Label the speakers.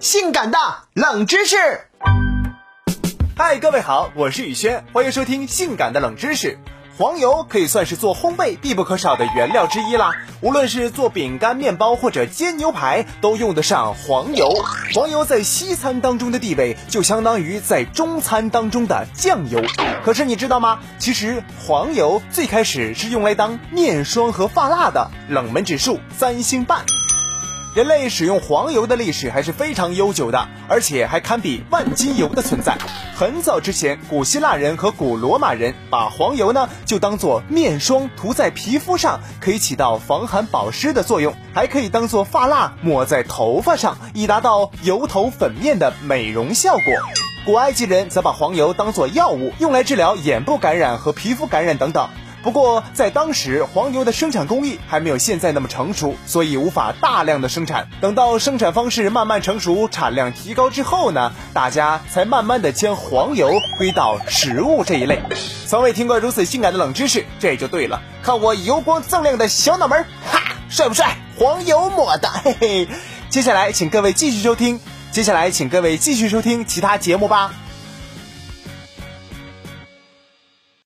Speaker 1: 性感的冷知识。
Speaker 2: 嗨，各位好，我是宇轩，欢迎收听《性感的冷知识》。黄油可以算是做烘焙必不可少的原料之一啦，无论是做饼干、面包或者煎牛排，都用得上黄油。黄油在西餐当中的地位，就相当于在中餐当中的酱油。可是你知道吗？其实黄油最开始是用来当面霜和发蜡的，冷门指数三星半。人类使用黄油的历史还是非常悠久的，而且还堪比万金油的存在。很早之前，古希腊人和古罗马人把黄油呢就当做面霜涂在皮肤上，可以起到防寒保湿的作用，还可以当做发蜡抹在头发上，以达到油头粉面的美容效果。古埃及人则把黄油当作药物，用来治疗眼部感染和皮肤感染等等。不过，在当时，黄油的生产工艺还没有现在那么成熟，所以无法大量的生产。等到生产方式慢慢成熟，产量提高之后呢，大家才慢慢的将黄油归到食物这一类。从未听过如此性感的冷知识，这就对了。看我油光锃亮的小脑门，哈，帅不帅？黄油抹的，嘿嘿。接下来，请各位继续收听。接下来，请各位继续收听其他节目吧。